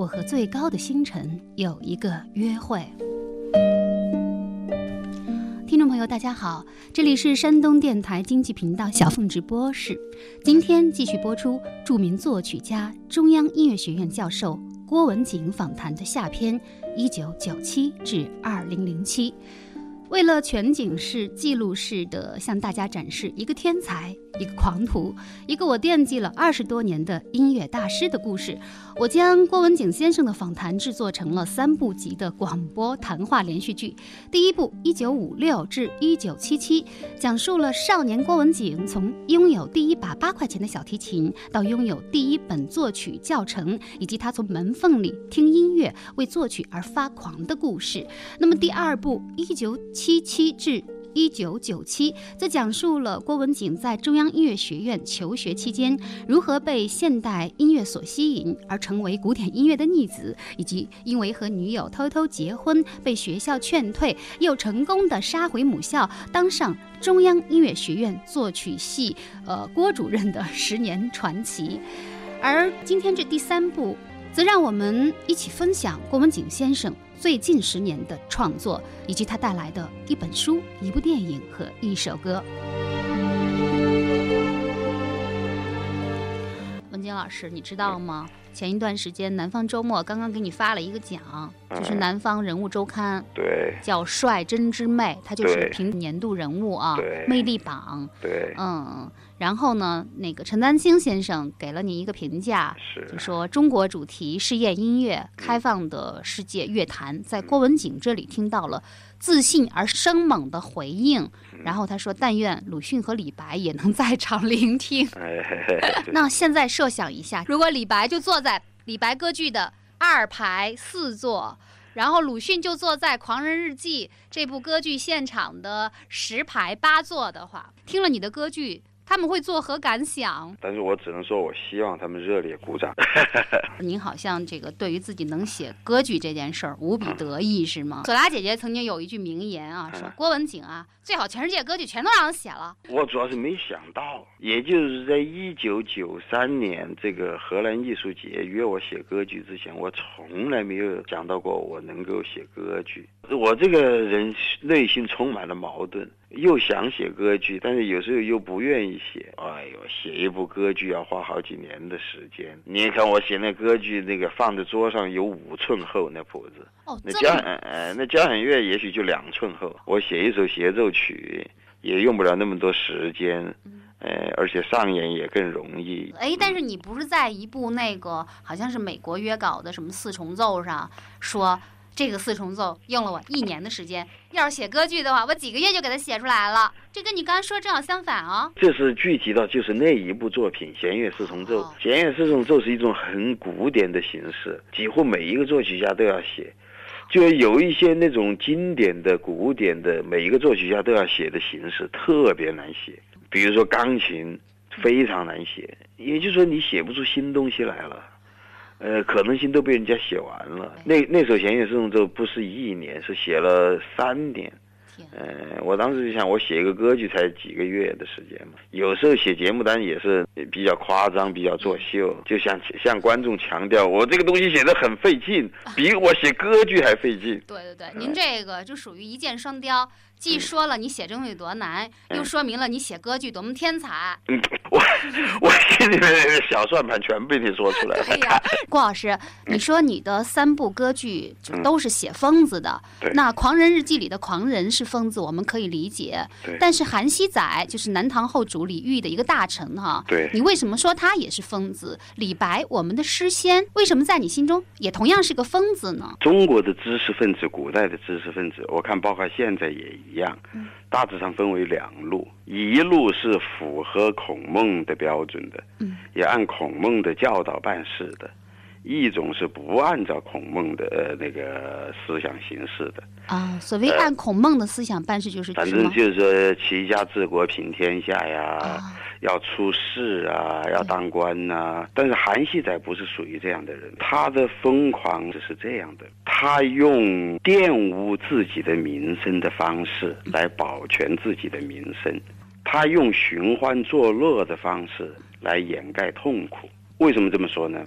我和最高的星辰有一个约会。听众朋友，大家好，这里是山东电台经济频道小凤直播室。今天继续播出著名作曲家、中央音乐学院教授郭文景访谈的下篇（一九九七至二零零七）。为了全景式、记录式的向大家展示一个天才、一个狂徒、一个我惦记了二十多年的音乐大师的故事，我将郭文景先生的访谈制作成了三部集的广播谈话连续剧。第一部一九五六至一九七七，讲述了少年郭文景从拥有第一把八块钱的小提琴到拥有第一本作曲教程，以及他从门缝里听音乐、为作曲而发狂的故事。那么第二部一九。七七至一九九七，则讲述了郭文景在中央音乐学院求学期间，如何被现代音乐所吸引，而成为古典音乐的逆子，以及因为和女友偷偷结婚，被学校劝退，又成功的杀回母校，当上中央音乐学院作曲系呃郭主任的十年传奇。而今天这第三部，则让我们一起分享郭文景先生。最近十年的创作，以及他带来的一本书、一部电影和一首歌。文晶老师，你知道吗？前一段时间，南方周末刚刚给你发了一个奖，就是南方人物周刊，对，叫“率真之魅”，它就是评年度人物啊，魅力榜，对，嗯。然后呢，那个陈丹青先生给了你一个评价，就说中国主题试验音乐，开放的世界乐坛，在郭文景这里听到了自信而生猛的回应。然后他说：“但愿鲁迅和李白也能在场聆听。” 那现在设想一下，如果李白就坐在李白歌剧的二排四座，然后鲁迅就坐在《狂人日记》这部歌剧现场的十排八座的话，听了你的歌剧。他们会作何感想？但是我只能说，我希望他们热烈鼓掌。您好像这个对于自己能写歌剧这件事儿无比得意，是吗？索拉姐姐曾经有一句名言啊，说郭文景啊，最好全世界歌剧全都让人写了。我主要是没想到，也就是在一九九三年这个荷兰艺术节约我写歌剧之前，我从来没有想到过我能够写歌剧。我这个人内心充满了矛盾。又想写歌剧，但是有时候又不愿意写。哎呦，写一部歌剧要花好几年的时间。你看我写那歌剧，那个放在桌上有五寸厚那谱子。哦，那交呃那交响乐也许就两寸厚。我写一首协奏曲也用不了那么多时间，呃，而且上演也更容易。哎，但是你不是在一部那个好像是美国约稿的什么四重奏上说？这个四重奏用了我一年的时间，要是写歌剧的话，我几个月就给它写出来了。这跟你刚才说正好相反哦。这是具体到就是那一部作品《弦乐四重奏》。弦乐四重奏是一种很古典的形式，几乎每一个作曲家都要写。就有一些那种经典的、古典的，每一个作曲家都要写的形式特别难写。比如说钢琴非常难写，也就是说你写不出新东西来了。呃，可能性都被人家写完了。那那首弦乐四重奏不是一年，是写了三年。呃，我当时就想，我写一个歌剧才几个月的时间嘛。有时候写节目单也是比较夸张，比较作秀，就想向观众强调，我这个东西写的很费劲，比我写歌剧还费劲。对对对，您这个就属于一箭双雕。既说了你写这东西多难，又说明了你写歌剧多么天才。嗯，我我心里面的小算盘全被你说出来了。郭老师，你说你的三部歌剧就都是写疯子的，那《狂人日记》里的狂人是疯子，我们可以理解。但是韩熙载就是南唐后主李煜的一个大臣哈。对。你为什么说他也是疯子？李白，我们的诗仙，为什么在你心中也同样是个疯子呢？中国的知识分子，古代的知识分子，我看包括现在也。一样，大致上分为两路，一路是符合孔孟的标准的，也按孔孟的教导办事的；一种是不按照孔孟的呃那个思想行事的啊。所谓按孔孟的思想办事，就是反正就是说齐家治国平天下呀，要出仕啊，要当官呐。但是韩熙载不是属于这样的人，他的疯狂是这样的：他用玷污自己的名声的方式来保全自己的名声，他用寻欢作乐的方式来掩盖痛苦。为什么这么说呢？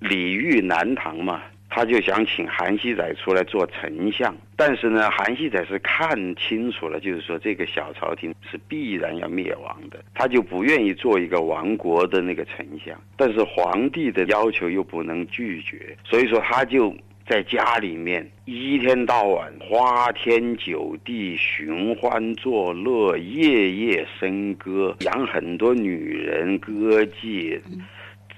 李煜南唐嘛，他就想请韩熙载出来做丞相，但是呢，韩熙载是看清楚了，就是说这个小朝廷是必然要灭亡的，他就不愿意做一个亡国的那个丞相。但是皇帝的要求又不能拒绝，所以说他就在家里面一天到晚花天酒地、寻欢作乐、夜夜笙歌，养很多女人歌妓。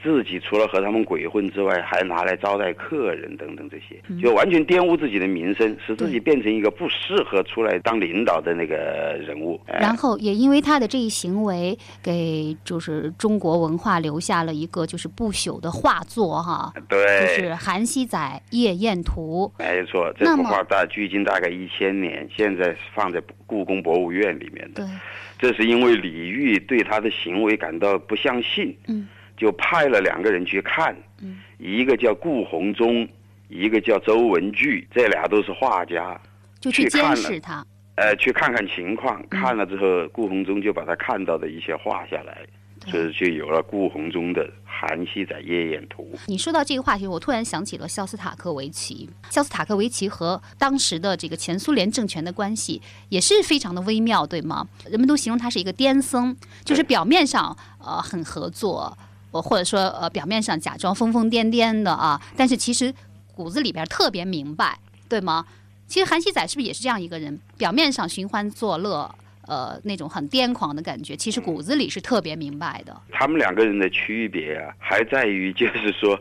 自己除了和他们鬼混之外，还拿来招待客人等等这些，就完全玷污自己的名声，使自己变成一个不适合出来当领导的那个人物。然后也因为他的这一行为，给就是中国文化留下了一个就是不朽的画作哈。对，就是《韩熙载夜宴图》。没错，这幅画大距今大概一千年，现在放在故宫博物院里面的。对，这是因为李煜对他的行为感到不相信。嗯。就派了两个人去看，一个叫顾鸿忠，一个叫周文具，这俩都是画家，就去监视他。呃，去看看情况，看了之后，顾鸿忠就把他看到的一些画下来，就是就有了顾鸿忠的《韩熙载夜宴图》。你说到这个话题，我突然想起了肖斯塔科维奇。肖斯塔科维奇和当时的这个前苏联政权的关系也是非常的微妙，对吗？人们都形容他是一个癫僧，就是表面上呃很合作。我或者说，呃，表面上假装疯疯癫癫的啊，但是其实骨子里边特别明白，对吗？其实韩熙载是不是也是这样一个人？表面上寻欢作乐，呃，那种很癫狂的感觉，其实骨子里是特别明白的。他们两个人的区别啊，还在于就是说，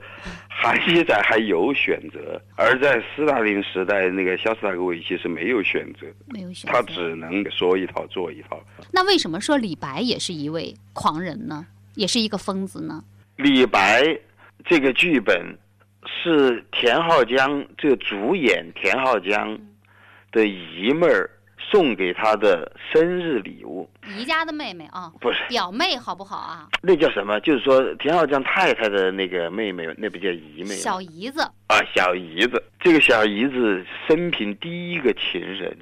韩熙载还有选择，而在斯大林时代，那个肖斯塔科维奇是没有选择，没有选择，他只能说一套做一套。那为什么说李白也是一位狂人呢？也是一个疯子呢。李白这个剧本是田浩江这个主演田浩江的姨妹儿送给他的生日礼物。姨家的妹妹啊，不是表妹，好不好啊？那叫什么？就是说田浩江太太的那个妹妹，那不叫姨妹？小姨子啊，小姨子。这个小姨子生平第一个情人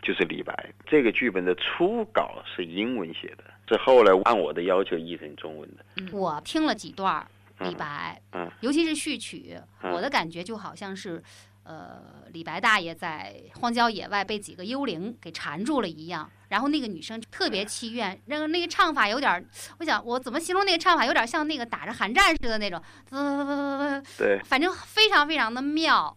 就是李白。这个剧本的初稿是英文写的。是后来按我的要求译成中文的。我听了几段李白，嗯，尤其是序曲，我的感觉就好像是，呃，李白大爷在荒郊野外被几个幽灵给缠住了一样，然后那个女生特别凄怨，那个那个唱法有点，我想我怎么形容那个唱法，有点像那个打着寒战似的那种，对，反正非常非常的妙。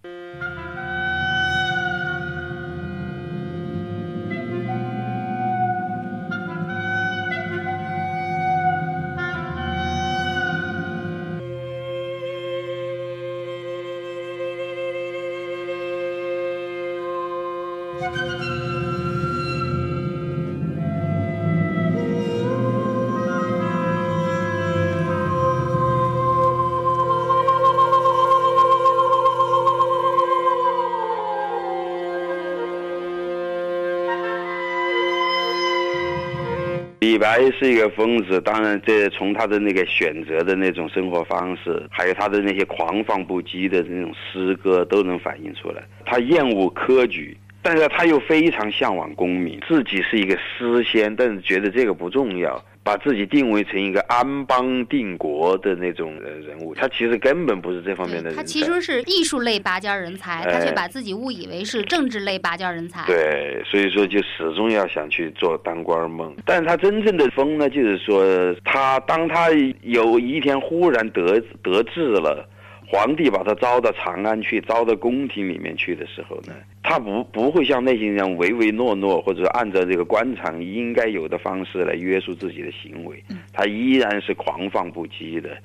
李白是一个疯子，当然，这从他的那个选择的那种生活方式，还有他的那些狂放不羁的那种诗歌，都能反映出来。他厌恶科举，但是他又非常向往功名，自己是一个诗仙，但是觉得这个不重要。把自己定位成一个安邦定国的那种人物，他其实根本不是这方面的人。他其实是艺术类拔尖人才，他却把自己误以为是政治类拔尖人才。对，所以说就始终要想去做当官梦。但是他真正的疯呢，就是说他当他有一天忽然得得志了。皇帝把他招到长安去，招到宫廷里面去的时候呢，他不不会像那些人唯唯诺诺，或者按照这个官场应该有的方式来约束自己的行为，他依然是狂放不羁的，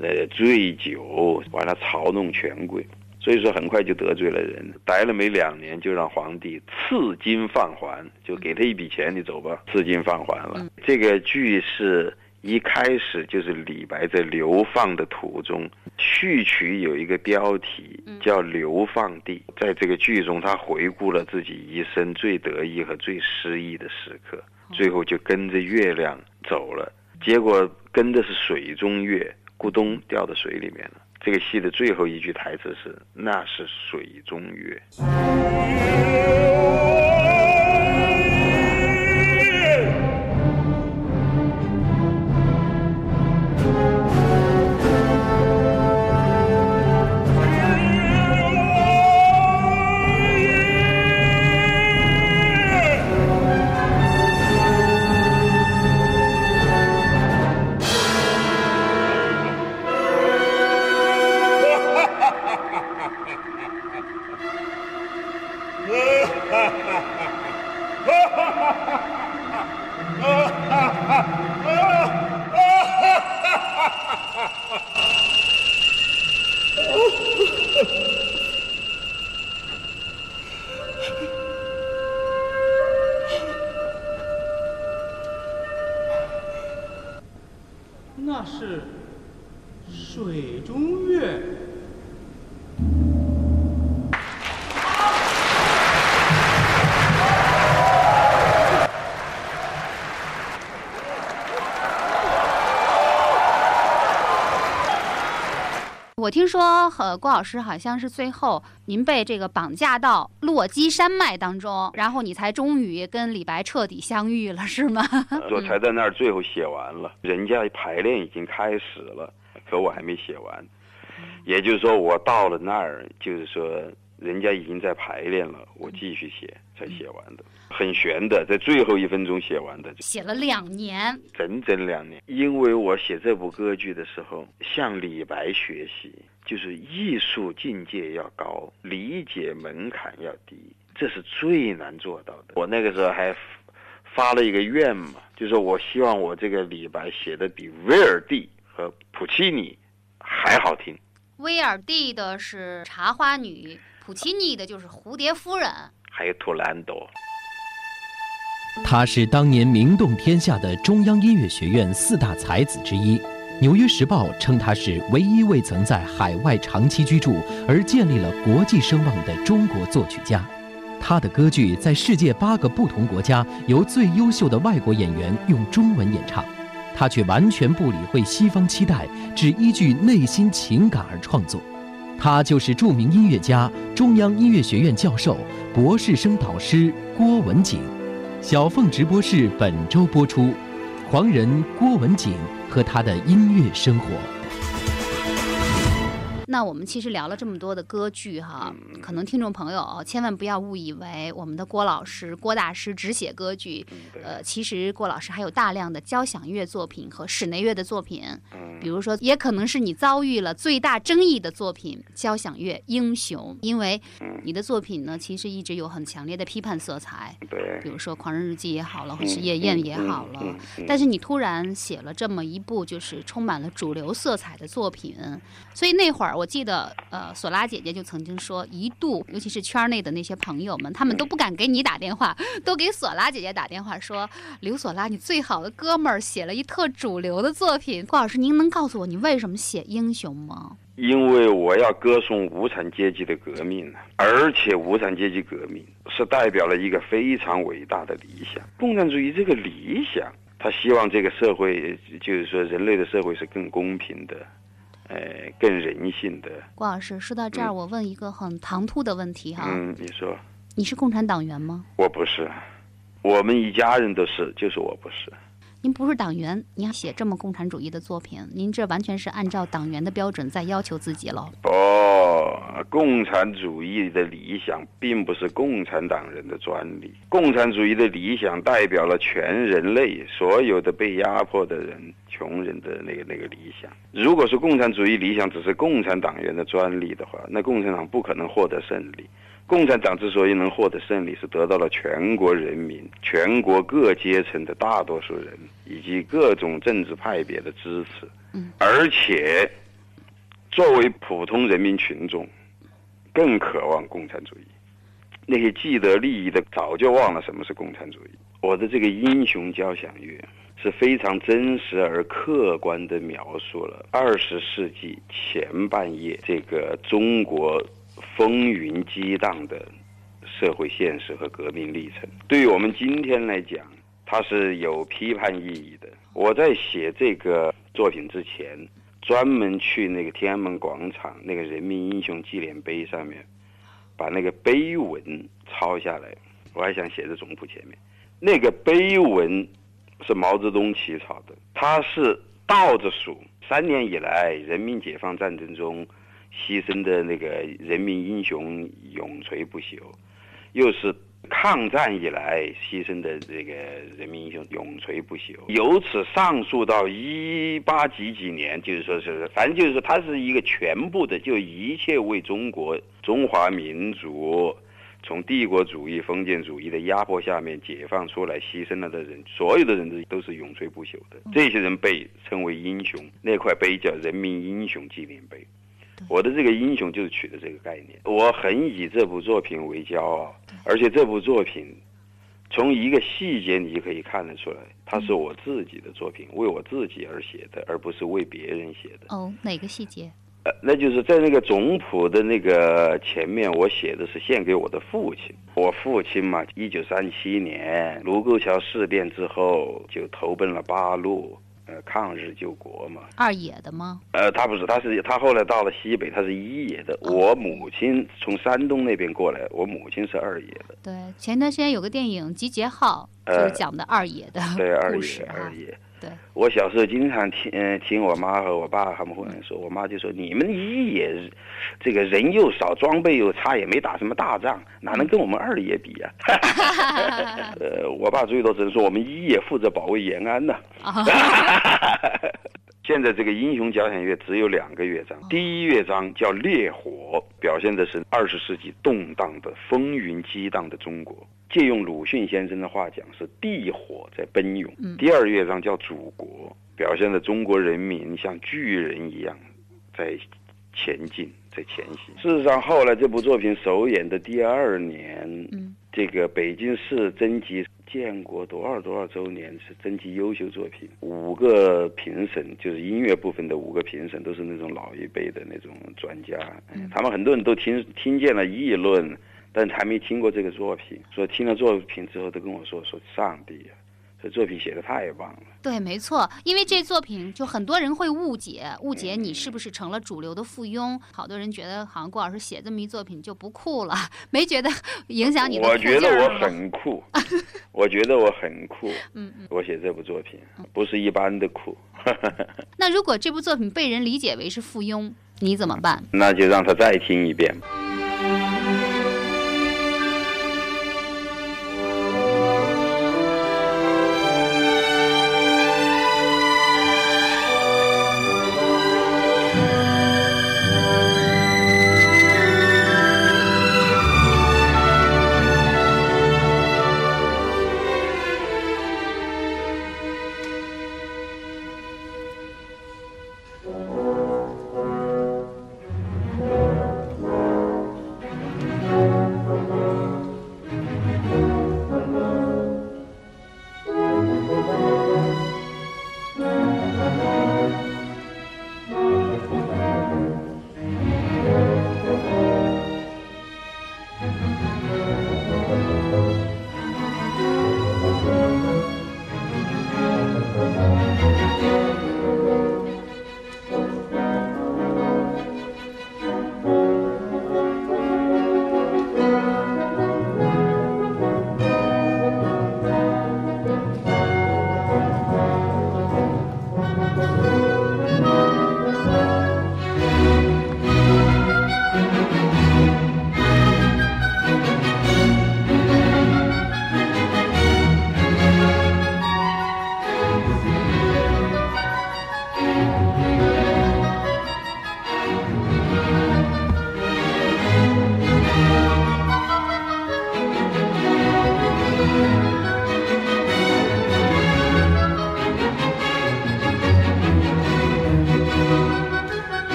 呃，醉酒，完了嘲弄权贵，所以说很快就得罪了人，待了没两年就让皇帝赐金放还，就给他一笔钱，你走吧，赐金放还了。这个剧是。一开始就是李白在流放的途中，序曲有一个标题叫《流放地》。在这个剧中，他回顾了自己一生最得意和最失意的时刻，最后就跟着月亮走了。结果跟的是水中月，咕咚掉到水里面了。这个戏的最后一句台词是：“那是水中月。”呃，郭老师好像是最后您被这个绑架到洛基山脉当中，然后你才终于跟李白彻底相遇了，是吗？我才在那儿最后写完了，人家排练已经开始了，可我还没写完。也就是说，我到了那儿，就是说人家已经在排练了，我继续写才写完的，很悬的，在最后一分钟写完的，写了两年，整整两年。因为我写这部歌剧的时候，向李白学习，就是艺术境界要高，理解门槛要低，这是最难做到的。我那个时候还发了一个愿嘛，就是我希望我这个李白写的比威尔第和普契尼还好听。威尔第的是《茶花女》，普契尼的就是《蝴蝶夫人》，还有图兰朵。他是当年名动天下的中央音乐学院四大才子之一，《纽约时报》称他是唯一未曾在海外长期居住而建立了国际声望的中国作曲家。他的歌剧在世界八个不同国家由最优秀的外国演员用中文演唱。他却完全不理会西方期待，只依据内心情感而创作。他就是著名音乐家、中央音乐学院教授、博士生导师郭文景。小凤直播室本周播出，狂人郭文景和他的音乐生活。那我们其实聊了这么多的歌剧哈，可能听众朋友千万不要误以为我们的郭老师、郭大师只写歌剧，呃，其实郭老师还有大量的交响乐作品和室内乐的作品，比如说，也可能是你遭遇了最大争议的作品——交响乐《英雄》，因为你的作品呢，其实一直有很强烈的批判色彩，对，比如说《狂人日记》也好了，或是《夜宴》也好了，但是你突然写了这么一部就是充满了主流色彩的作品，所以那会儿。我记得，呃，索拉姐姐就曾经说，一度，尤其是圈内的那些朋友们，他们都不敢给你打电话，都给索拉姐姐打电话说：“刘索拉，你最好的哥们儿写了一特主流的作品。”郭老师，您能告诉我你为什么写英雄吗？因为我要歌颂无产阶级的革命而且无产阶级革命是代表了一个非常伟大的理想。共产主义这个理想，他希望这个社会，就是说人类的社会是更公平的。呃，更人性的郭老师，说到这儿，我问一个很唐突的问题哈。嗯，你说，你是共产党员吗？我不是，我们一家人都是，就是我不是。您不是党员，您要写这么共产主义的作品，您这完全是按照党员的标准在要求自己喽。哦，共产主义的理想并不是共产党人的专利，共产主义的理想代表了全人类所有的被压迫的人、穷人的那个那个理想。如果是共产主义理想只是共产党员的专利的话，那共产党不可能获得胜利。共产党之所以能获得胜利，是得到了全国人民、全国各阶层的大多数人以及各种政治派别的支持。嗯，而且作为普通人民群众，更渴望共产主义。那些既得利益的早就忘了什么是共产主义。我的这个英雄交响乐是非常真实而客观地描述了二十世纪前半叶这个中国风云激荡的社会现实和革命历程。对于我们今天来讲，它是有批判意义的。我在写这个作品之前，专门去那个天安门广场那个人民英雄纪念碑上面，把那个碑文抄下来。我还想写在总谱前面，那个碑文。是毛泽东起草的，他是倒着数三年以来人民解放战争中牺牲的那个人民英雄永垂不朽，又是抗战以来牺牲的这个人民英雄永垂不朽，由此上溯到一八几几年，就是说是反正就是说它是一个全部的，就一切为中国中华民族。从帝国主义、封建主义的压迫下面解放出来、牺牲了的人，所有的人都都是永垂不朽的。这些人被称为英雄，那块碑叫人民英雄纪念碑。我的这个英雄就是取的这个概念。我很以这部作品为骄傲，而且这部作品从一个细节你就可以看得出来，它是我自己的作品，为我自己而写的，而不是为别人写的。哦，哪个细节？呃，那就是在那个总谱的那个前面，我写的是献给我的父亲。我父亲嘛，一九三七年卢沟桥事变之后就投奔了八路，呃，抗日救国嘛。二野的吗？呃，他不是，他是他后来到了西北，他是一野的。我母亲从山东那边过来，我母亲是二野的。对，前段时间有个电影《集结号》，就是讲的二野的对二野二野。对，我小时候经常听嗯听我妈和我爸他们会说，我妈就说你们一也，这个人又少，装备又差，也没打什么大仗，哪能跟我们二爷比呀？呃，我爸最多只能说我们一也负责保卫延安呢。现在这个英雄交响乐只有两个乐章，第一乐章叫烈火，表现的是二十世纪动荡的风云激荡的中国。借用鲁迅先生的话讲，是地火在奔涌。第二乐章叫祖国，表现的中国人民像巨人一样在前进，在前行。事实上，后来这部作品首演的第二年，这个北京市征集建国多少多少周年是征集优秀作品，五个评审就是音乐部分的五个评审都是那种老一辈的那种专家，他们很多人都听听见了议论。但还没听过这个作品，说听了作品之后都跟我说说上帝呀，这作品写的太棒了。对，没错，因为这作品就很多人会误解，误解你是不是成了主流的附庸。好多人觉得好像郭老师写这么一作品就不酷了，没觉得 影响你的 我觉得我很酷，我觉得我很酷。嗯嗯，我写这部作品不是一般的酷。那如果这部作品被人理解为是附庸，你怎么办？那就让他再听一遍。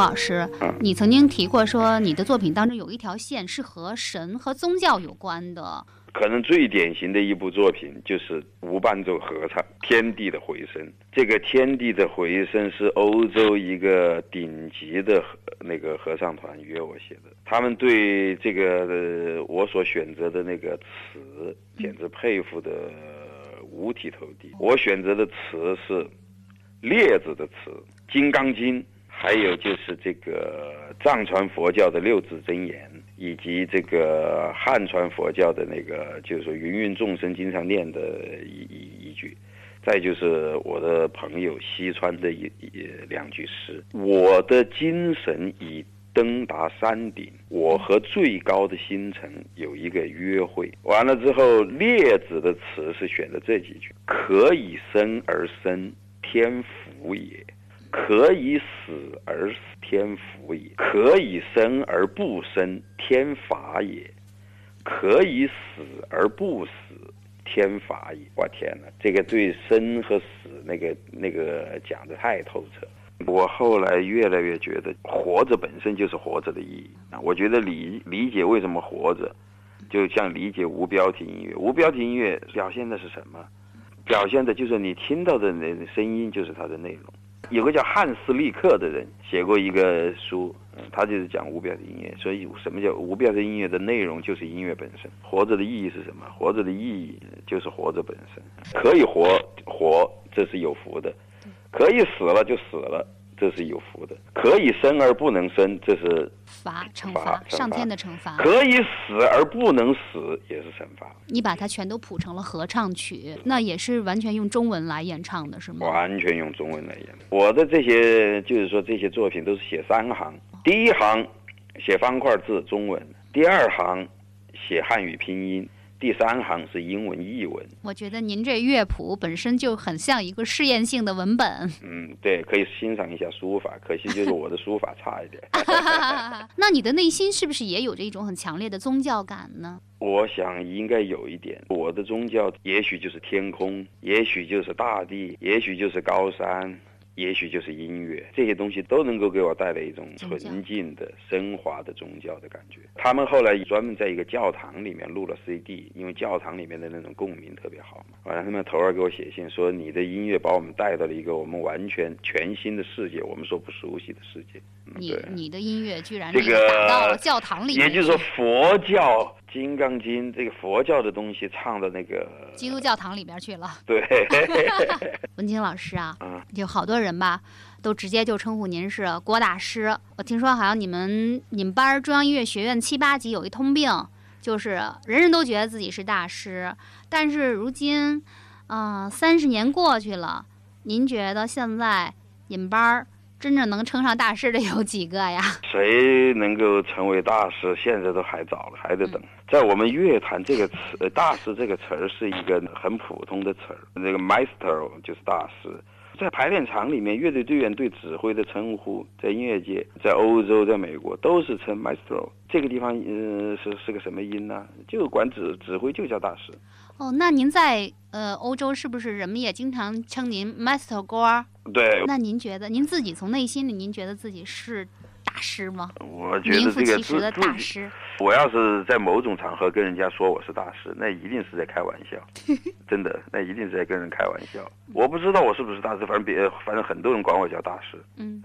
郭老师，嗯你曾经提过说你的作品当中有一条线是和神和宗教有关的。可能最典型的一部作品就是无伴奏合唱《天地的回声》。这个《天地的回声》是欧洲一个顶级的合那个合唱团约我写的，他们对这个、呃我所选择的那个词简直佩服的五体投地。我选择的词是列子的词，《金刚经》，还有就是这个藏传佛教的六字真言，以及这个汉传佛教的那个，就是说芸芸众生经常念的一一一句。再就是我的朋友西川的一一两句诗：我的精神已登达山顶，我和最高的星辰有一个约会。完了之后，列子的词是选的这几句：可以生而生，天福也；可以死而死，天福也；可以生而不生，天法也；可以死而不死，天法也。我天哪，这个对生和死那个那个讲的太透彻。我后来越来越觉得，活着本身就是活着的意义！我觉得理理解为什么活着，就像理解无标题音乐。无标题音乐表现的是什么？表现的就是你听到的那声音就是它的内容。有个叫汉斯利克的人写过一个书，嗯，他就是讲无标准音乐。所以什么叫无标准音乐的内容就是音乐本身。活着的意义是什么？活着的意义就是活着本身。可以活活，这是有福的；可以死了就死了，这是有福的；可以生而不能生，这是罚惩罚上天的惩罚。可以死而不能死，也是惩罚。你把它全都谱成了合唱曲，那也是完全用中文来演唱的，是吗？完全用中文来演。我的这些就是说这些作品都是写三行，第一行写方块字中文，第二行写汉语拼音，第三行是英文译文。我觉得您这乐谱本身就很像一个试验性的文本。嗯，对，可以欣赏一下书法，可惜就是我的书法差一点。那你的内心是不是也有着一种很强烈的宗教感呢？我想应该有一点，我的宗教也许就是天空，也许就是大地，也许就是高山，也许就是音乐，这些东西都能够给我带来一种纯净的、升华的宗教的感觉。他们后来专门在一个教堂里面录了 CD，因为教堂里面的那种共鸣特别好嘛。完了，他们头儿给我写信说，你的音乐把我们带到了一个我们完全全新的世界，我们所不熟悉的世界。嗯，你。你的音乐居然这个打到了教堂里面也就是说，佛教《金刚经》这个佛教的东西唱到那个，基督教堂里边去了。对，文清老师啊，嗯有好多人吧，都直接就称呼您是郭大师。我听说好像你们你们班儿中央音乐学院七八级有一通病，就是人人都觉得自己是大师，但是如今，啊、三十年过去了，您觉得现在你们班儿真正能称上大师的有几个呀？谁能够成为大师，现在都还早了，还得等。在我们乐坛，这个词“呃大师”这个词儿是一个很普通的词儿，那个 maestro 就是大师。在排练场里面，乐队队员对指挥的称呼，在音乐界，在欧洲，在美国都是称 maestro。这个地方，嗯、是是个什么音呢？就管指指挥就叫大师。哦，那您在呃欧洲是不是人们也经常称您 Master 郭儿？对，那您觉得您自己从内心里，您觉得自己是大师吗？我觉名得这个副其实的大师。我要是在某种场合跟人家说我是大师，那一定是在开玩笑，真的，那一定是在跟人开玩笑。我不知道我是不是大师，反正别，反正很多人管我叫大师。嗯，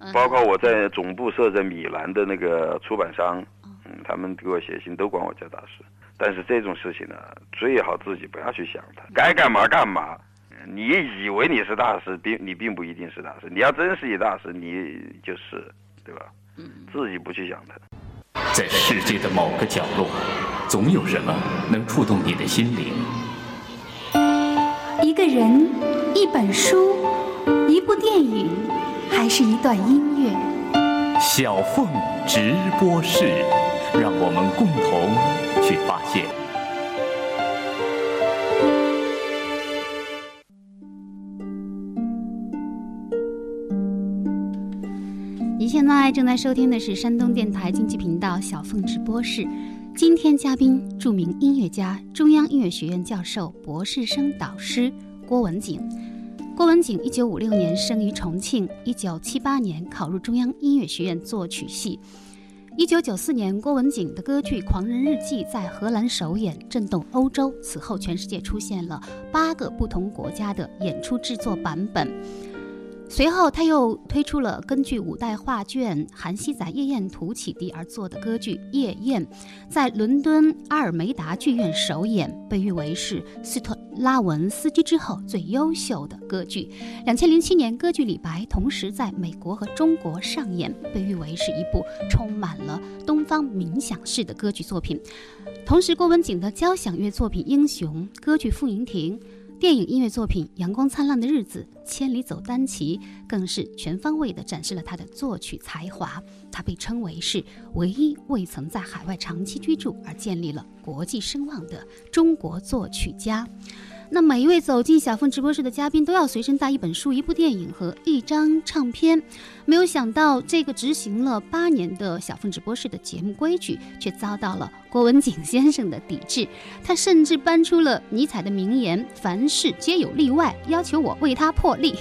嗯，包括我在总部设在米兰的那个出版商，嗯，他们给我写信都管我叫大师。但是这种事情呢，最好自己不要去想它，该干嘛干嘛。你以为你是大师，并你并不一定是大师。你要真是一大师，你就是，对吧？自己不去想它。在世界的某个角落，总有什么能触动你的心灵。一个人，一本书，一部电影，还是一段音乐？小凤直播室，让我们共同去发现。您现在正在收听的是山东电台经济频道小凤直播室。今天嘉宾，著名音乐家、中央音乐学院教授、博士生导师郭文景。郭文景一九五六年生于重庆，一九七八年考入中央音乐学院作曲系。一九九四年，郭文景的歌剧《狂人日记》在荷兰首演，震动欧洲。此后，全世界出现了八个不同国家的演出制作版本。随后，他又推出了根据五代画卷《韩熙载夜宴图》启迪而作的歌剧《夜宴》，在伦敦阿尔梅达剧院首演，被誉为是斯特拉文斯基之后最优秀的歌剧。两千零七年，歌剧《李白》同时在美国和中国上演，被誉为是一部充满了东方冥想式的歌剧作品。同时，郭文景的交响乐作品《英雄》、歌剧《傅莹婷》。电影音乐作品《阳光灿烂的日子》《千里走单骑》更是全方位地展示了他的作曲才华。他被称为是唯一未曾在海外长期居住而建立了国际声望的中国作曲家。那每一位走进小凤直播室的嘉宾都要随身带一本书、一部电影和一张唱片。没有想到，这个执行了八年的小凤直播室的节目规矩，却遭到了郭文景先生的抵制。他甚至搬出了尼采的名言：“凡事皆有例外”，要求我为他破例。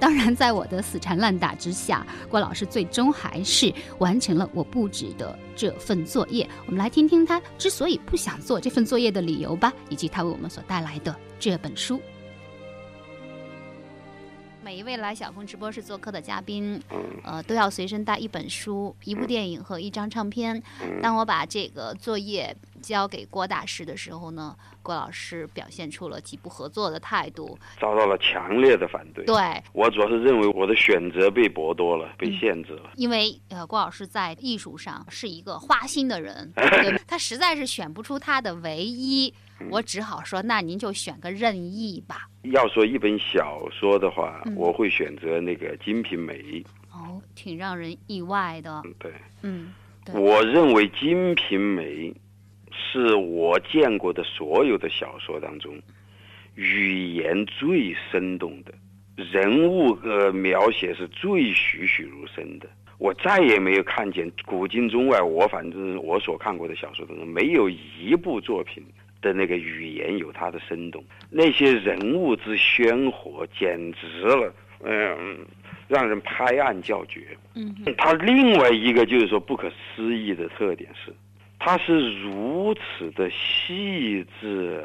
当然，在我的死缠烂打之下，郭老师最终还是完成了我布置的这份作业。我们来听听他之所以不想做这份作业的理由吧，以及他为我们所带来的这本书。每一位来小峰直播室做客的嘉宾，呃，都要随身带一本书、一部电影和一张唱片。当我把这个作业交给郭大师的时候呢，郭老师表现出了极不合作的态度，遭到了强烈的反对。对我主要是认为我的选择被剥夺了，被限制了。因为呃，郭老师在艺术上是一个花心的人，对他实在是选不出他的唯一。我只好说，那您就选个任意吧。要说一本小说的话，我会选择那个《金瓶梅》。哦，挺让人意外的。对，嗯，我认为《金瓶梅》是我见过的所有的小说当中，语言最生动的，人物呃描写是最栩栩如生的。我再也没有看见古今中外，我反正我所看过的小说当中，没有一部作品。的那个语言有它的生动，那些人物之鲜活，简直了，嗯，让人拍案叫绝。嗯，他另外一个就是说不可思议的特点是，他是如此的细致，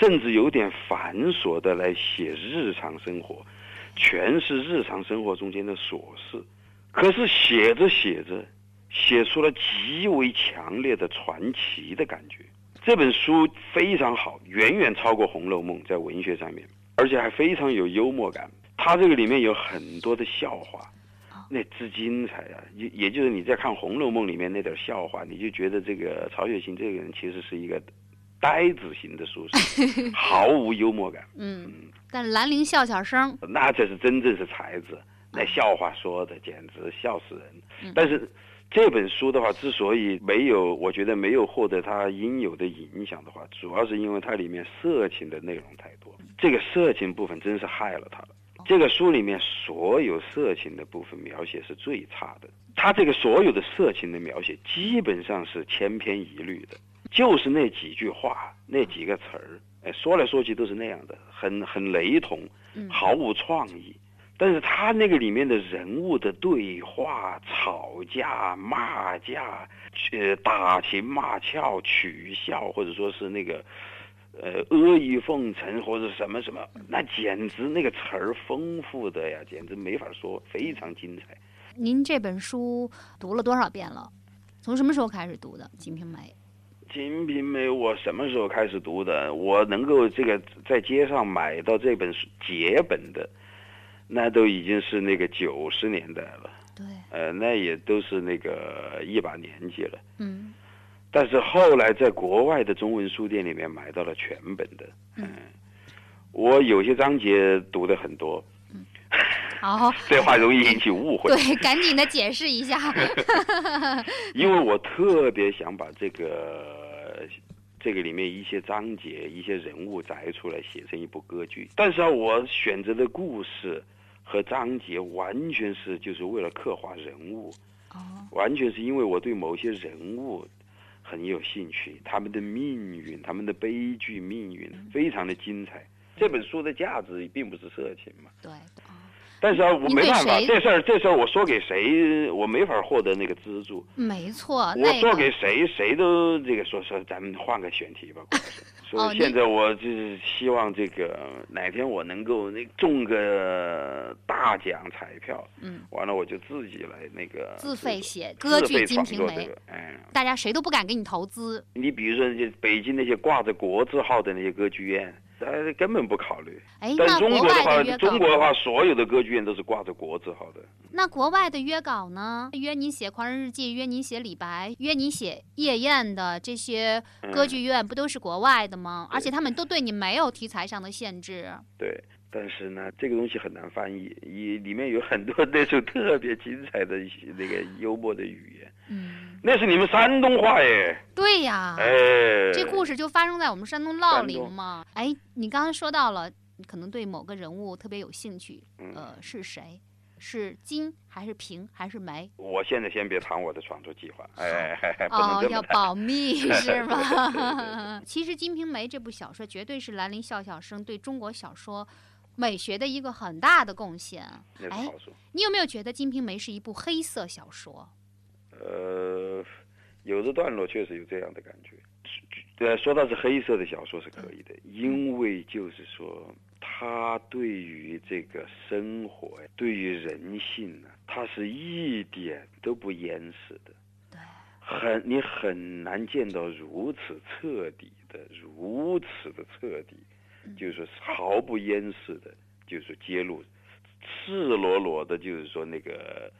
甚至有点繁琐的来写日常生活，全是日常生活中间的琐事，可是写着写着，写出了极为强烈的传奇的感觉。这本书非常好，远远超过《红楼梦》在文学上面，而且还非常有幽默感。它这个里面有很多的笑话，那之精彩啊！也也就是你在看《红楼梦》里面那点笑话，你就觉得这个曹雪芹这个人其实是一个呆子型的书生，毫无幽默感。嗯，但兰陵笑笑生，那才是真正是才子，那笑话说的简直笑死人。但是。这本书的话，之所以没有，我觉得没有获得它应有的影响的话，主要是因为它里面色情的内容太多。这个色情部分真是害了他了。这个书里面所有色情的部分描写是最差的。他这个所有的色情的描写基本上是千篇一律的，就是那几句话、那几个词儿，哎，说来说去都是那样的，很很雷同，毫无创意。但是他那个里面的人物的对话、吵架、骂架、呃打情骂俏、取笑，或者说是那个，呃阿谀奉承或者什么什么，那简直那个词儿丰富的呀，简直没法说，非常精彩。您这本书读了多少遍了？从什么时候开始读的《金瓶梅》？《金瓶梅》我什么时候开始读的？我能够这个在街上买到这本书结本的。那都已经是那个九十年代了，对，呃，那也都是那个一把年纪了，嗯，但是后来在国外的中文书店里面买到了全本的，嗯，我有些章节读的很多，嗯，好，这话容易引起误会，对，赶紧的解释一下，因为我特别想把这个这个里面一些章节、一些人物摘出来写成一部歌剧，但是啊，我选择的故事。和章节完全是就是为了刻画人物，完全是因为我对某些人物很有兴趣，他们的命运，他们的悲剧命运非常的精彩，这本书的价值并不是色情嘛。对，但是啊，我没办法，这事儿这事儿我说给谁，我没法获得那个资助。没错，我说给谁，谁都这个说说，咱们换个选题吧，郭老师。哦你说现在我就是希望这个哪天我能够那中个大奖彩票，嗯，完了我就自己来那个自费写歌剧《金瓶梅哎，大家谁都不敢给你投资。你比如说北京那些挂着国字号的那些歌剧院，大家根本不考虑。哎，但那国外中国的话，的约稿中国的话，所有的歌剧院都是挂着国字号的。那国外的约稿呢？约你写《狂人日记》，约你写李白，约你写夜宴的这些歌剧院，不都是国外的吗？而且他们都对你没有题材上的限制。对，但是呢，这个东西很难翻译，里里面有很多那种特别精彩的一些那个幽默的语言，嗯，那是你们山东话耶，对呀，哎，这故事就发生在我们山东乐陵嘛。哎，你刚刚说到了，你可能对某个人物特别有兴趣，嗯呃，是谁？是金还是平还是梅？我现在先别谈我的创作计划，哎，哦，要。保密是吗？其实《金瓶梅》这部小说绝对是兰陵笑笑生对中国小说美学的一个很大的贡献。哎。你有没有觉得《金瓶梅》是一部黑色小说？呃，有的段落确实有这样的感觉。呃，说到是黑色的小说是可以的，因为就是说，他对于这个生活，对于人性呢，他是一点都不掩饰的。对，很你很难见到如此彻底的、如此的彻底，就是说毫不掩饰的，就是揭露，赤裸裸的，就是说那个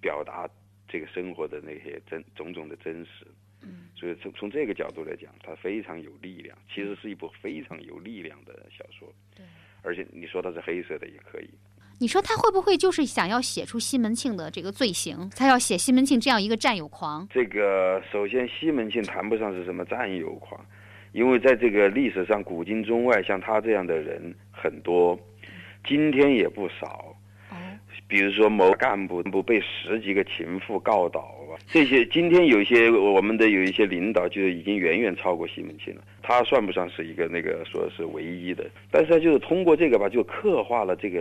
表达这个生活的那些真种种的真实。嗯，所以从从这个角度来讲，它非常有力量，其实是一部非常有力量的小说。对，而且你说它是黑色的也可以。你说他会不会就是想要写出西门庆的这个罪行？他要写西门庆这样一个占有狂？这个首先西门庆谈不上是什么占有狂，因为在这个历史上古今中外像他这样的人很多，今天也不少。哦，比如说某干部不被十几个情妇告倒啊，这些今天有一些我们的有一些领导就是已经远远超过西门庆了，他算不上是一个那个说是唯一的，但是他就是通过这个吧，就刻画了这个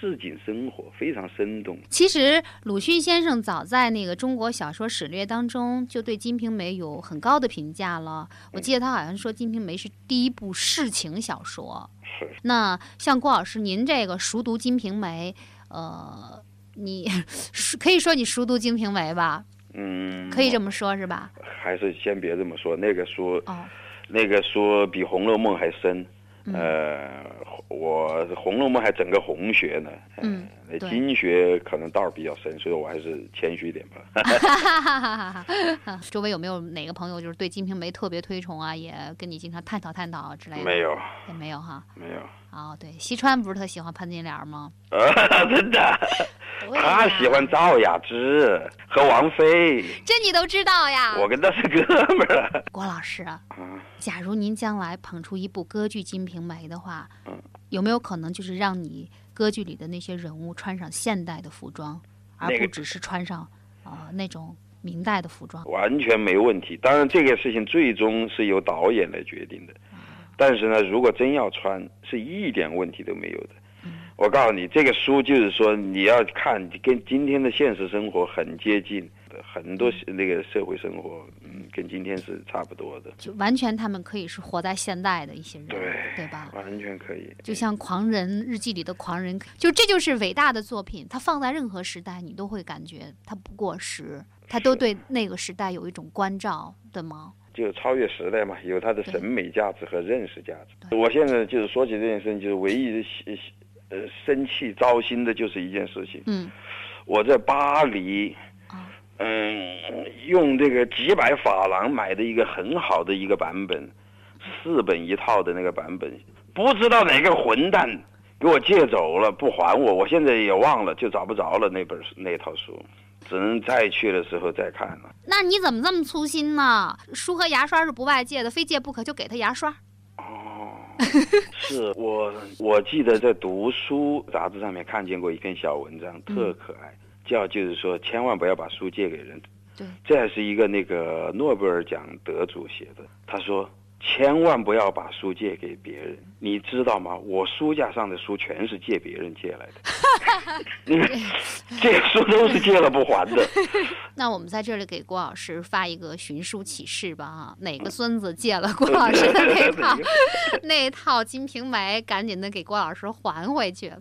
市井生活，非常生动。其实鲁迅先生早在那个《中国小说史略》当中就对《金瓶梅》有很高的评价了。我记得他好像说《金瓶梅》是第一部世情小说。是那像郭老师您这个熟读《金瓶梅》，呃，你 可以说你熟读《金瓶梅》吧？嗯，可以这么说，是吧？还是先别这么说，那个书哦，那个书比《红楼梦》还深。嗯呃，我《红楼梦》还整个红学呢，嗯那对经学可能道儿比较深，所以我还是谦虚一点吧。周围有没有哪个朋友就是对《金瓶梅》特别推崇啊？也跟你经常探讨探讨之类的？没有，也没有哈。没有，哦，对，西川不是特喜欢潘金莲吗？啊，真的，他喜欢赵雅芝和王菲，这你都知道呀？我跟他是哥们儿啊。郭老师，啊假如您将来捧出一部歌剧《金瓶梅》的话，嗯有没有可能就是让你歌剧里的那些人物穿上现代的服装，而不只是穿上呃那种明代的服装？完全没问题。当然，这个事情最终是由导演来决定的。但是呢，如果真要穿，是一点问题都没有的。我告诉你，这个书就是说你要看，跟今天的现实生活很接近的，很多那个社会生活，嗯，跟今天是差不多的，就完全他们可以是活在现代的一些人，对对吧？完全可以。就像《狂人日记》里的狂人，就这就是伟大的作品。它放在任何时代，你都会感觉它不过时，它都对那个时代有一种关照，对吗？就超越时代嘛，有它的审美价值和认识价值。我现在就是说起这件事情，就是唯一的呃生气糟心的就是一件事情，嗯，我在巴黎啊，嗯，用这个几百法郎买的一个很好的一个版本，四本一套的那个版本，不知道哪个混蛋给我借走了，不还我，我现在也忘了，就找不着了那本那套书，只能再去的时候再看了。那你怎么这么粗心呢？书和牙刷是不外借的，非借不可，就给他牙刷。哦，是 我我记得在读书杂志上面看见过一篇小文章，特可爱，叫就是说千万不要把书借给人。对，这还是一个那个诺贝尔奖得主写的。他说，千万不要把书借给别人，你知道吗？我书架上的书全是借别人借来的，借书都是借了不还的。那我们在这里给郭老师发一个寻书启事吧啊！哪个孙子借了郭老师的那套那套《金瓶梅》，赶紧的给郭老师还回去。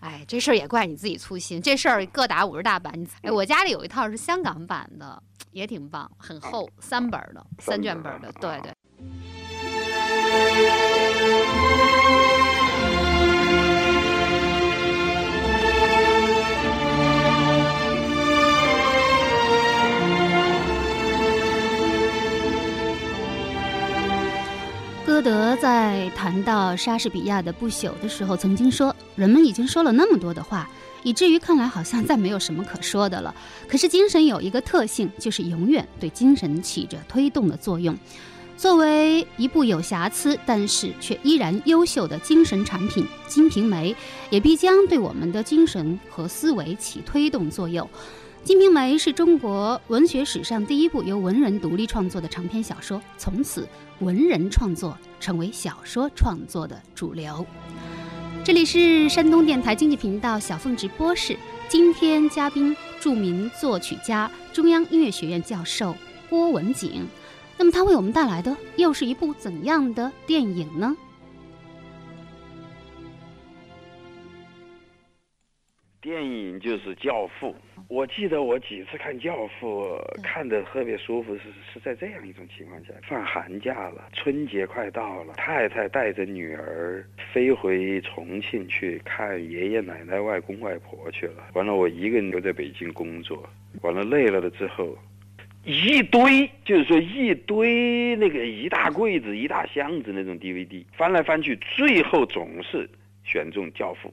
哎，这事儿也怪你自己粗心，这事儿各打五十大板。哎，我家里有一套是香港版的，也挺棒，很厚，三本的，三卷本的，对对。歌德在谈到莎士比亚的《不朽》的时候，曾经说：“人们已经说了那么多的话，以至于看来好像再没有什么可说的了。可是精神有一个特性，就是永远对精神起着推动的作用。作为一部有瑕疵，但是却依然优秀的精神产品，《金瓶梅》也必将对我们的精神和思维起推动作用。”《金瓶梅》是中国文学史上第一部由文人独立创作的长篇小说，从此文人创作成为小说创作的主流。这里是山东电台经济频道小凤直播室，今天嘉宾著名作曲家、中央音乐学院教授郭文景。那么他为我们带来的又是一部怎样的电影呢？电影就是《教父》。我记得我几次看《教父》，看的特别舒服，是是在这样一种情况下：放寒假了，春节快到了，太太带着女儿飞回重庆去看爷爷奶奶、外公外婆去了。完了，我一个人留在北京工作。完了，累了了之后，一堆就是说一堆那个一大柜子、一大箱子那种 DVD，翻来翻去，最后总是选中《教父》。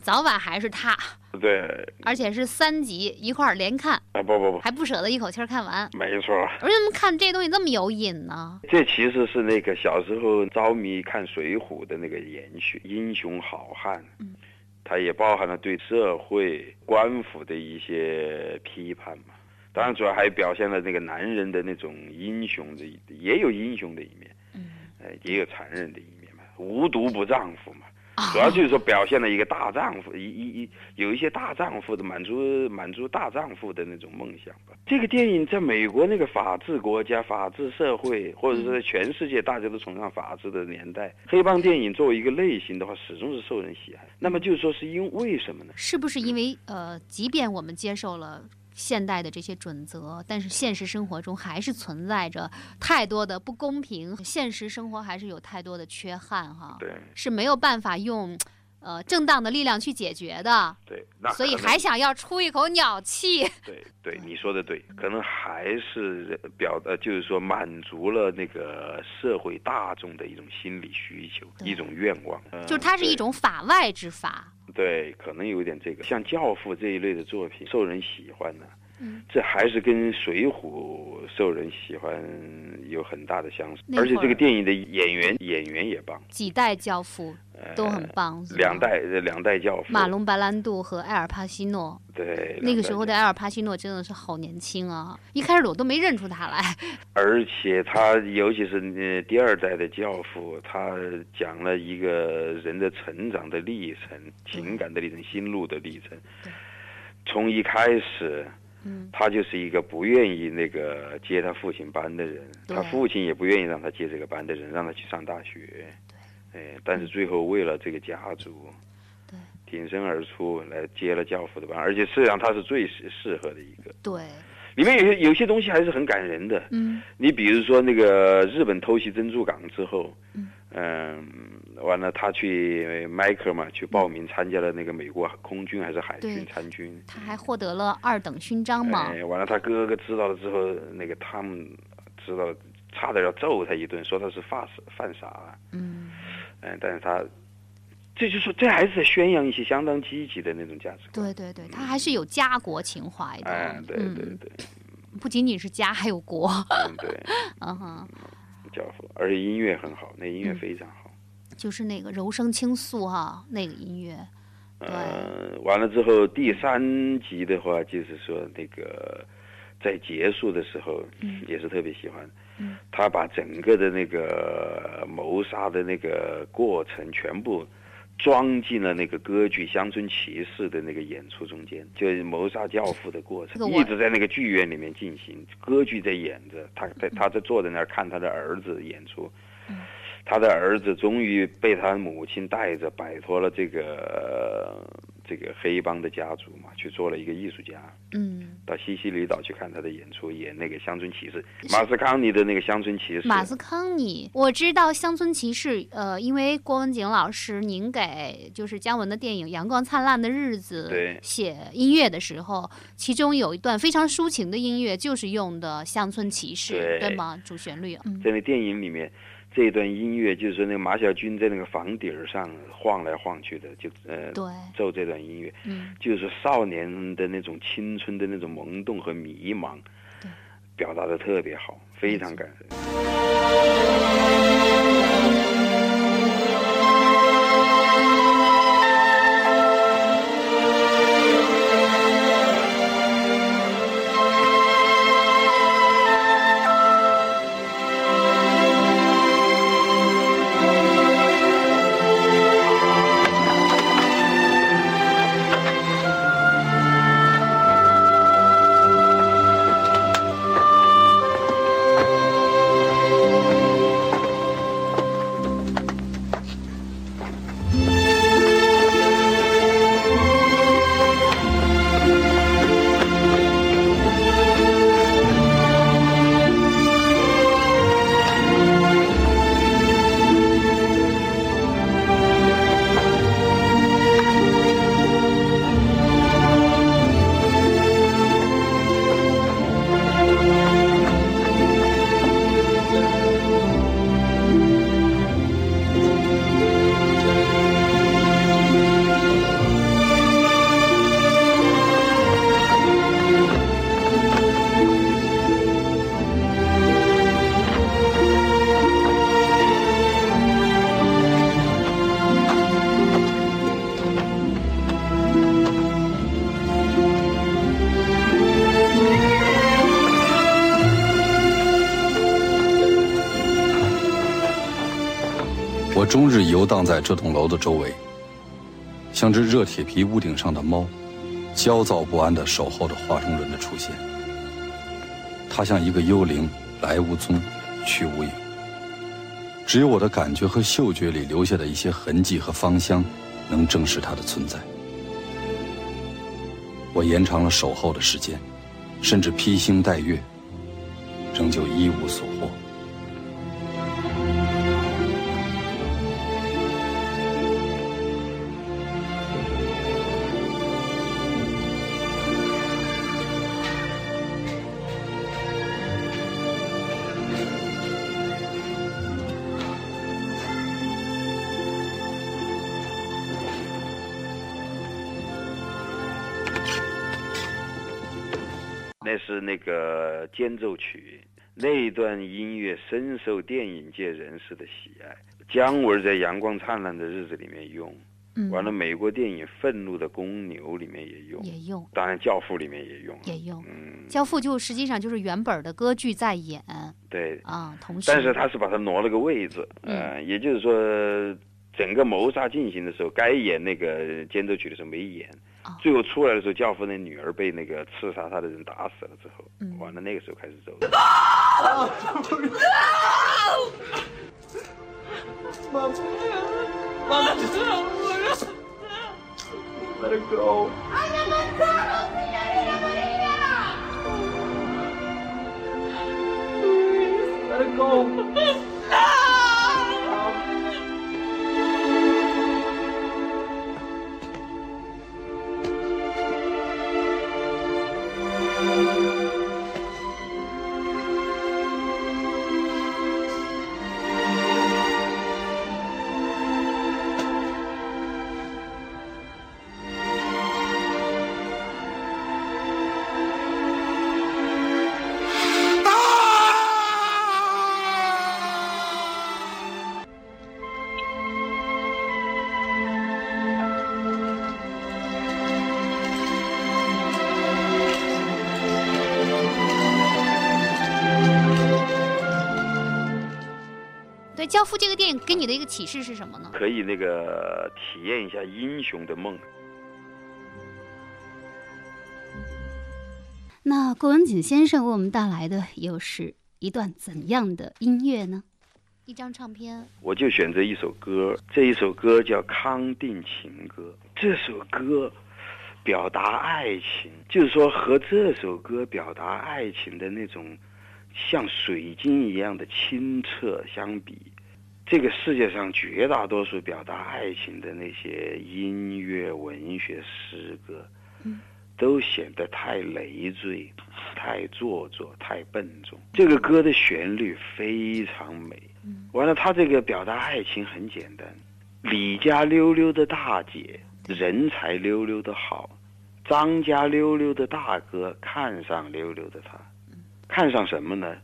早晚还是他，对，而且是三集一块儿连看啊！不不不，还不舍得一口气看完，没错。为什么看这东西这么有瘾呢？这其实是那个小时候着迷看《水浒》的那个延续，英雄好汉，嗯，它也包含了对社会官府的一些批判嘛。当然，主要还表现了那个男人的那种英雄的，也有英雄的一面，嗯，呃，也有残忍的一面嘛，无毒不丈夫嘛。主要就是说表现了一个大丈夫，一一一有一些大丈夫的满足满足大丈夫的那种梦想吧。这个电影在美国那个法治国家、法治社会，或者说在全世界大家都崇尚法治的年代，黑帮电影作为一个类型的话，始终是受人喜爱。那么就是说，是因为什么呢？是不是因为呃，即便我们接受了？现代的这些准则，但是现实生活中还是存在着太多的不公平，现实生活还是有太多的缺憾，哈，对，是没有办法用，呃，正当的力量去解决的，对，那所以还想要出一口鸟气，对对，你说的对，可能还是表呃，就是说满足了那个社会大众的一种心理需求，一种愿望，就是它是一种法外之法。对，可能有点这个，像《教父》这一类的作品受人喜欢呢，嗯，这还是跟《水浒》受人喜欢有很大的相似，而且这个电影的演员演员也棒，几代教父都很棒，两代两代教父，马龙白兰度和埃尔帕西诺，对，那个时候的埃尔帕西诺真的是好年轻啊，一开始我都没认出他来，而且他尤其是呃第二代的教父，他讲了一个人的成长的历程，情感的历程，心路的历程，从一开始。他就是一个不愿意那个接他父亲班的人，他父亲也不愿意让他接这个班的人，让他去上大学。对，哎，但是最后为了这个家族，对，挺身而出来接了教父的班，而且实际上他是最适适合的一个。对，里面有些有些东西还是很感人的。嗯，你比如说那个日本偷袭珍珠港之后，嗯。嗯，完了，他去迈克嘛，去报名参加了那个美国空军还是海军参军，他还获得了二等勋章嘛。哎，完了，他哥哥知道了之后，那个他们知道，差点要揍他一顿，说他是犯犯傻。嗯，嗯，但是他，这就是这还是在宣扬一些相当积极的那种价值观。对对对，他还是有家国情怀的。嗯，对对对，不仅仅是家，还有国。嗯，对，嗯哼。而且音乐很好，那音乐非常好，就是那个柔声倾诉哈，那个音乐。嗯，完了之后第三集的话，就是说那个在结束的时候，也是特别喜欢。嗯他把整个的那个谋杀的那个过程全部装进了那个歌剧《乡村骑士》的那个演出中间，就是谋杀教父的过程，一直在那个剧院里面进行，歌剧在演着，他在他在坐在那儿看他的儿子演出。他的儿子终于被他母亲带着摆脱了这个这个黑帮的家族嘛，去做了一个艺术家。嗯，到西西里岛去看他的演出，演那个乡村骑士，马斯康尼的那个乡村骑士。马斯康尼，我知道乡村骑士。呃，因为郭文景老师，您给就是姜文的电影《阳光灿烂的日子》写音乐的时候，其中有一段非常抒情的音乐，就是用的乡村骑士，对吗？主旋律。嗯在那电影里面。这段音乐就是说，那个马小军在那个房顶上晃来晃去的，就呃奏这段音乐，嗯，就是少年的那种青春的那种萌动和迷茫，表达的特别好，非常感人。荡在这栋楼的周围，像只热铁皮屋顶上的猫，焦躁不安地守候着华中人的出现。它像一个幽灵，来无踪，去无影。只有我的感觉和嗅觉里留下的一些痕迹和芳香，能证实它的存在。我延长了守候的时间，甚至披星戴月，仍旧一无所那是那个间奏曲，那一段音乐深受电影界人士的喜爱。姜文在《阳光灿烂的日子》里面用，完了美国电影《愤怒的公牛》里面也用，也用。当然，《教父》里面也用，也用。嗯，《教父》就实际上就是原本的歌剧在演。对啊，同时，但是他是把它挪了个位置，嗯，也就是说，整个谋杀进行的时候，该演那个间奏曲的时候没演。最后出来的时候，教父那女儿被那个刺杀他的人打死了之后，完了那个时候开始走。妈妈，妈妈，Let it go. Let it go. 教父》这个电影给你的一个启示是什么呢？可以那个体验一下英雄的梦。那郭文景先生为我们带来的又是一段怎样的音乐呢？一张唱片，我就选择一首歌，这一首歌叫《康定情歌》。这首歌表达爱情，就是说和这首歌表达爱情的那种像水晶一样的清澈相比，这个世界上绝大多数表达爱情的那些音乐、文学、诗歌，嗯。都显得太累赘、太做作、太笨重。这个歌的旋律非常美，完了，他这个表达爱情很简单：李家溜溜的大姐人才溜溜的好，张家溜溜的大哥看上溜溜的他，看上什么呢？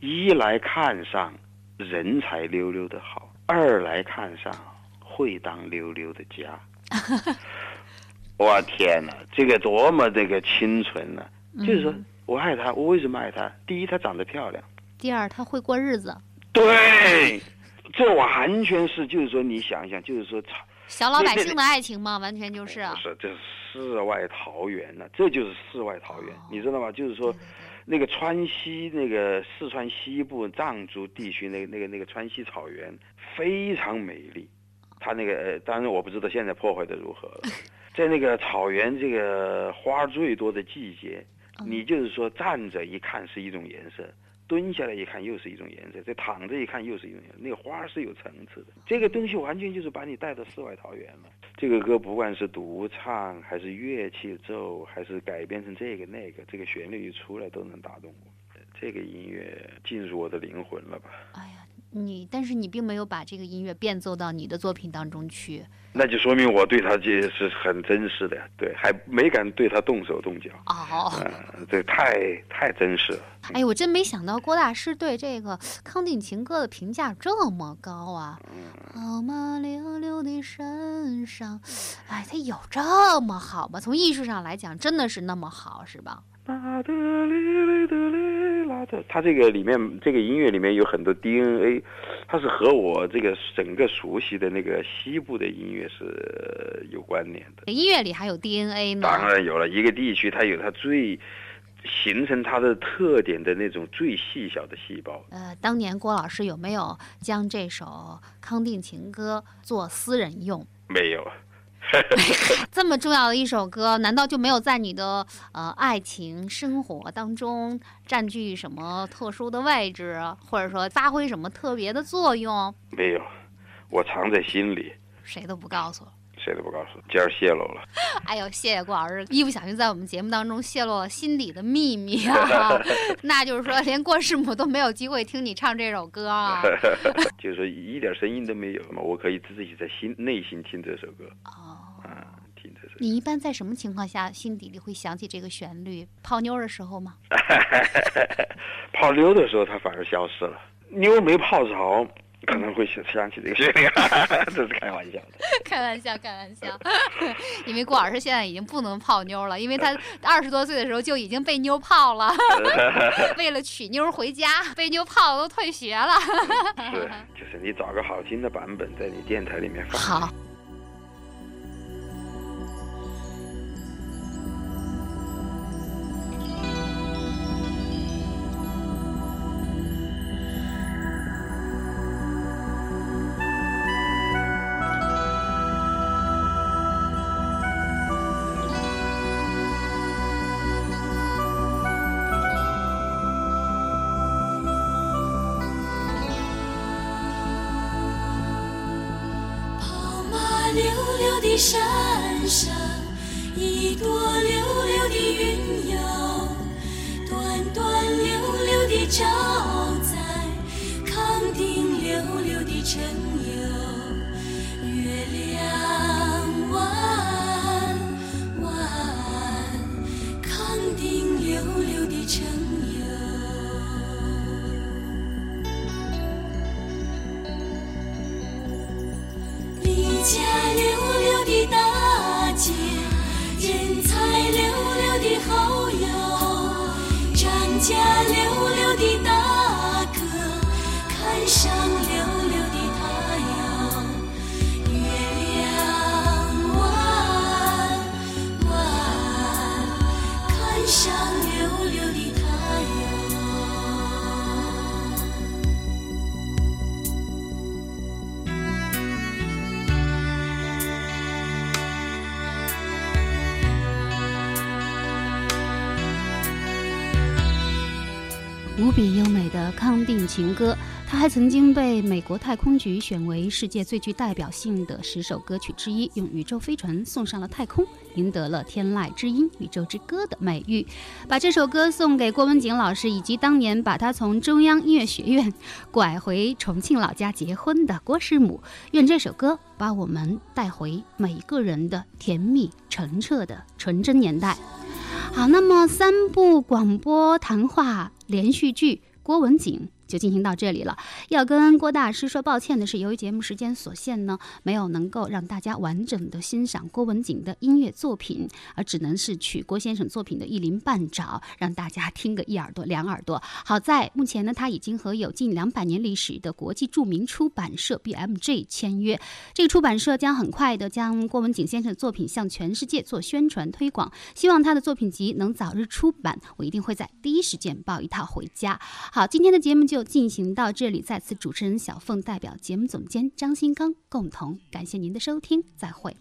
一来看上人才溜溜的好，二来看上会当溜溜的家。我天哪，这个多么这个清纯呢？就是说我爱她，我为什么爱她？第一，她长得漂亮；第二，她会过日子。对，这完全是就是说，你想一想，就是说，小老百姓的爱情嘛，完全就是。不是，这是世外桃源呢，这就是世外桃源，你知道吗？就是说，那个川西那个四川西部藏族地区那个那个那个川西草原非常美丽，它那个当然我不知道现在破坏的如何了。在那个草原，这个花最多的季节，你就是说站着一看是一种颜色，蹲下来一看又是一种颜色，再躺着一看又是一种颜色。那个花是有层次的，这个东西完全就是把你带到世外桃源了。这个歌不管是独唱还是乐器奏，还是改编成这个那个，这个旋律一出来都能打动我。这个音乐进入我的灵魂了吧？哎呀。你，但是你并没有把这个音乐变奏到你的作品当中去，那就说明我对他这是很真实的呀，对，还没敢对他动手动脚。哦，呃，这太太真实了。哎，我真没想到郭大师对这个《康定情歌》的评价这么高啊！好马溜溜的身上，哎，他有这么好吗？从艺术上来讲，真的是那么好，是吧？啦的哩哩的哩啦的，它这个里面这个音乐里面有很多 DNA，它是和我这个整个熟悉的那个西部的音乐是有关联的。音乐里还有 DNA 呢？当然有了，一个地区它有它最形成它的特点的那种最细小的细胞。呃，当年郭老师有没有将这首《康定情歌》做私人用？没有。这么重要的一首歌，难道就没有在你的呃爱情生活当中占据什么特殊的位置，或者说发挥什么特别的作用？没有，我藏在心里，谁都不告诉，谁都不告诉，今儿泄露了。哎呦，谢谢郭老师，一不小心在我们节目当中泄露了心底的秘密啊！那就是说，连郭师母都没有机会听你唱这首歌啊！就是说，一点声音都没有嘛，我可以自己在心内心听这首歌。你一般在什么情况下心底里会想起这个旋律？泡妞的时候吗？泡妞的时候，它反而消失了。妞没泡着，可能会想想起这个旋律。这是开玩笑的。开玩笑，开玩笑。因为郭老师现在已经不能泡妞了，因为他二十多岁的时候就已经被妞泡了。为了娶妞回家，被妞泡的都退学了。是，就是你找个好听的版本，在你电台里面放。好。的康定情歌。它还曾经被美国太空局选为世界最具代表性的十首歌曲之一，用宇宙飞船送上了太空，赢得了“天籁之音”“宇宙之歌”的美誉。把这首歌送给郭文景老师，以及当年把他从中央音乐学院拐回重庆老家结婚的郭师母。愿这首歌把我们带回每一个人的甜蜜澄澈的纯真年代。好，那么三部广播谈话连续剧，郭文景。就进行到这里了。要跟郭大师说抱歉的是，由于节目时间所限呢，没有能够让大家完整的欣赏郭文景的音乐作品，而只能是取郭先生作品的一鳞半爪，让大家听个一耳朵两耳朵。好在目前呢，他已经和有近两百年历史的国际著名出版社 BMG 签约，这个出版社将很快的将郭文景先生的作品向全世界做宣传推广。希望他的作品集能早日出版，我一定会在第一时间抱一套回家。好，今天的节目就。进行到这里，再次主持人小凤代表节目总监张新刚共同感谢您的收听，再会。